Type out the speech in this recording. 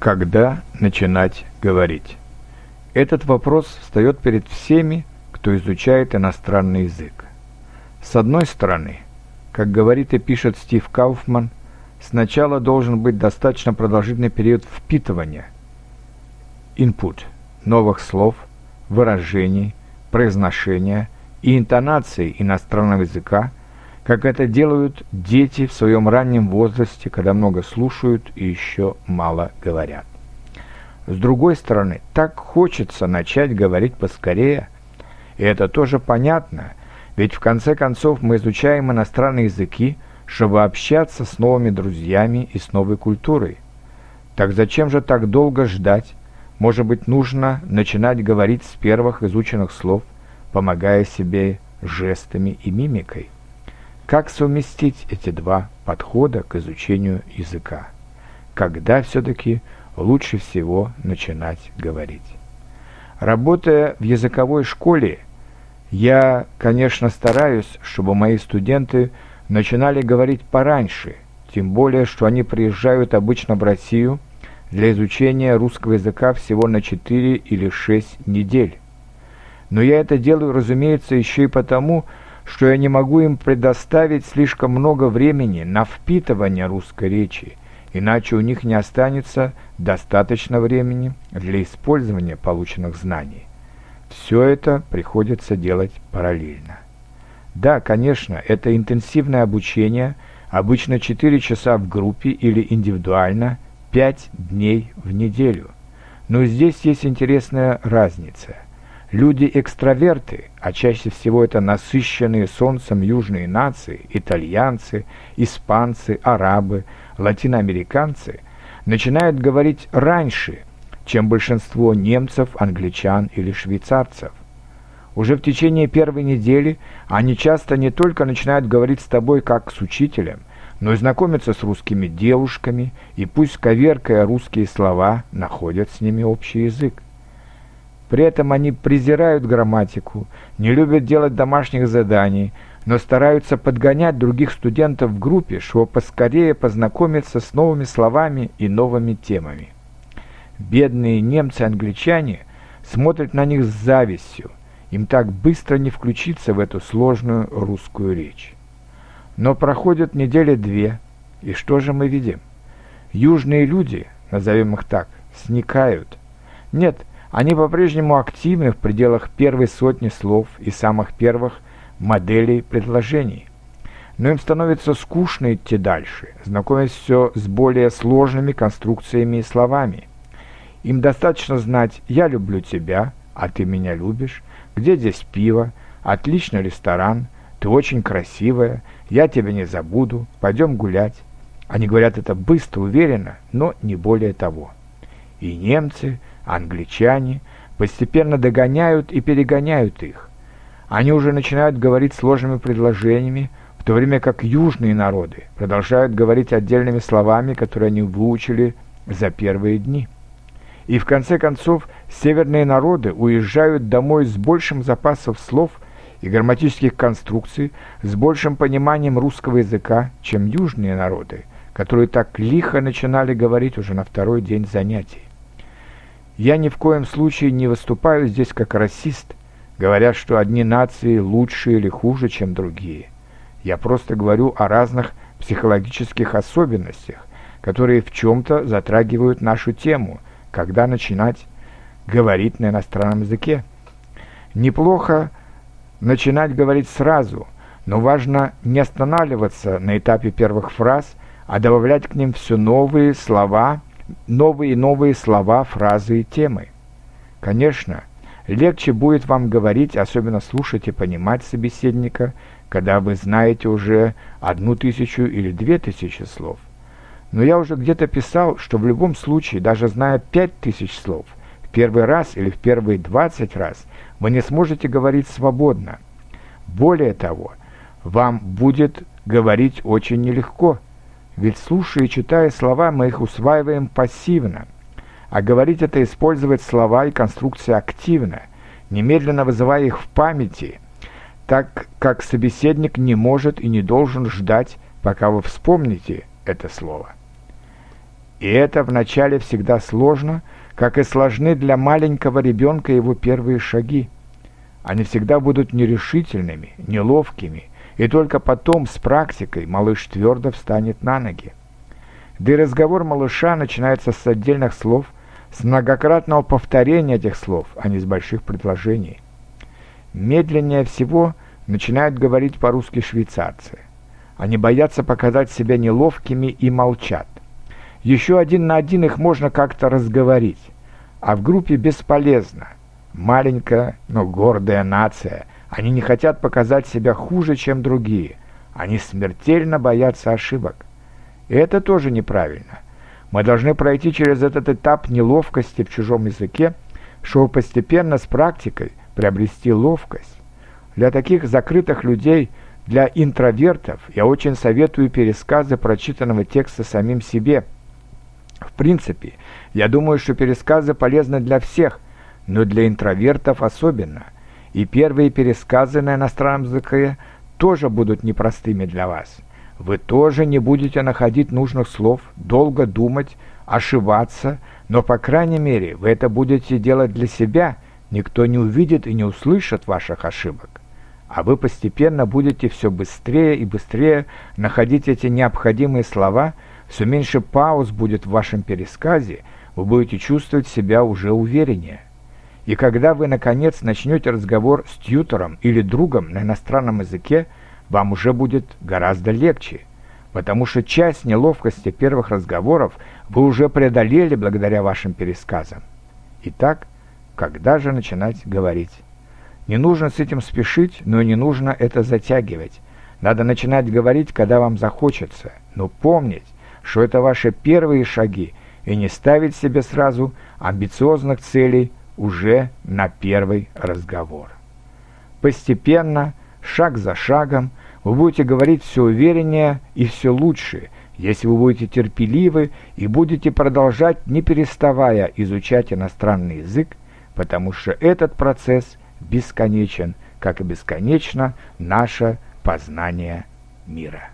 Когда начинать говорить? Этот вопрос встает перед всеми, кто изучает иностранный язык. С одной стороны, как говорит и пишет Стив Кауфман, сначала должен быть достаточно продолжительный период впитывания, input, новых слов, выражений, произношения и интонации иностранного языка, как это делают дети в своем раннем возрасте, когда много слушают и еще мало говорят. С другой стороны, так хочется начать говорить поскорее, и это тоже понятно, ведь в конце концов мы изучаем иностранные языки, чтобы общаться с новыми друзьями и с новой культурой. Так зачем же так долго ждать? Может быть, нужно начинать говорить с первых изученных слов, помогая себе жестами и мимикой? Как совместить эти два подхода к изучению языка? Когда все-таки лучше всего начинать говорить? Работая в языковой школе, я, конечно, стараюсь, чтобы мои студенты начинали говорить пораньше, тем более, что они приезжают обычно в Россию для изучения русского языка всего на 4 или 6 недель. Но я это делаю, разумеется, еще и потому, что я не могу им предоставить слишком много времени на впитывание русской речи, иначе у них не останется достаточно времени для использования полученных знаний. Все это приходится делать параллельно. Да, конечно, это интенсивное обучение, обычно 4 часа в группе или индивидуально, 5 дней в неделю. Но здесь есть интересная разница – Люди-экстраверты, а чаще всего это насыщенные солнцем южные нации, итальянцы, испанцы, арабы, латиноамериканцы, начинают говорить раньше, чем большинство немцев, англичан или швейцарцев. Уже в течение первой недели они часто не только начинают говорить с тобой как с учителем, но и знакомятся с русскими девушками, и пусть коверкая русские слова, находят с ними общий язык. При этом они презирают грамматику, не любят делать домашних заданий, но стараются подгонять других студентов в группе, чтобы поскорее познакомиться с новыми словами и новыми темами. Бедные немцы-англичане смотрят на них с завистью, им так быстро не включиться в эту сложную русскую речь. Но проходят недели две, и что же мы видим? Южные люди, назовем их так, сникают. Нет, они по-прежнему активны в пределах первой сотни слов и самых первых моделей предложений. Но им становится скучно идти дальше, знакомясь все с более сложными конструкциями и словами. Им достаточно знать «я люблю тебя», «а ты меня любишь», «где здесь пиво», «отличный ресторан», «ты очень красивая», «я тебя не забуду», «пойдем гулять». Они говорят это быстро, уверенно, но не более того. И немцы – англичане постепенно догоняют и перегоняют их. Они уже начинают говорить сложными предложениями, в то время как южные народы продолжают говорить отдельными словами, которые они выучили за первые дни. И в конце концов северные народы уезжают домой с большим запасом слов и грамматических конструкций, с большим пониманием русского языка, чем южные народы, которые так лихо начинали говорить уже на второй день занятий. Я ни в коем случае не выступаю здесь как расист, говоря, что одни нации лучше или хуже, чем другие. Я просто говорю о разных психологических особенностях, которые в чем-то затрагивают нашу тему, когда начинать говорить на иностранном языке. Неплохо начинать говорить сразу, но важно не останавливаться на этапе первых фраз, а добавлять к ним все новые слова новые и новые слова, фразы и темы. Конечно, легче будет вам говорить, особенно слушать и понимать собеседника, когда вы знаете уже одну тысячу или две тысячи слов. Но я уже где-то писал, что в любом случае, даже зная пять тысяч слов, в первый раз или в первые двадцать раз вы не сможете говорить свободно. Более того, вам будет говорить очень нелегко – ведь слушая и читая слова, мы их усваиваем пассивно. А говорить это использовать слова и конструкции активно, немедленно вызывая их в памяти, так как собеседник не может и не должен ждать, пока вы вспомните это слово. И это вначале всегда сложно, как и сложны для маленького ребенка его первые шаги. Они всегда будут нерешительными, неловкими, и только потом с практикой малыш твердо встанет на ноги. Да и разговор малыша начинается с отдельных слов, с многократного повторения этих слов, а не с больших предложений. Медленнее всего начинают говорить по-русски швейцарцы. Они боятся показать себя неловкими и молчат. Еще один на один их можно как-то разговорить, а в группе бесполезно. Маленькая, но гордая нация. Они не хотят показать себя хуже, чем другие. Они смертельно боятся ошибок. И это тоже неправильно. Мы должны пройти через этот этап неловкости в чужом языке, чтобы постепенно с практикой приобрести ловкость. Для таких закрытых людей, для интровертов, я очень советую пересказы прочитанного текста самим себе. В принципе, я думаю, что пересказы полезны для всех, но для интровертов особенно. И первые пересказы на иностранном языке тоже будут непростыми для вас. Вы тоже не будете находить нужных слов, долго думать, ошибаться, но, по крайней мере, вы это будете делать для себя, никто не увидит и не услышит ваших ошибок. А вы постепенно будете все быстрее и быстрее находить эти необходимые слова, все меньше пауз будет в вашем пересказе, вы будете чувствовать себя уже увереннее. И когда вы, наконец, начнете разговор с тьютором или другом на иностранном языке, вам уже будет гораздо легче, потому что часть неловкости первых разговоров вы уже преодолели благодаря вашим пересказам. Итак, когда же начинать говорить? Не нужно с этим спешить, но и не нужно это затягивать. Надо начинать говорить, когда вам захочется, но помнить, что это ваши первые шаги, и не ставить себе сразу амбициозных целей уже на первый разговор. Постепенно, шаг за шагом, вы будете говорить все увереннее и все лучше, если вы будете терпеливы и будете продолжать, не переставая изучать иностранный язык, потому что этот процесс бесконечен, как и бесконечно наше познание мира.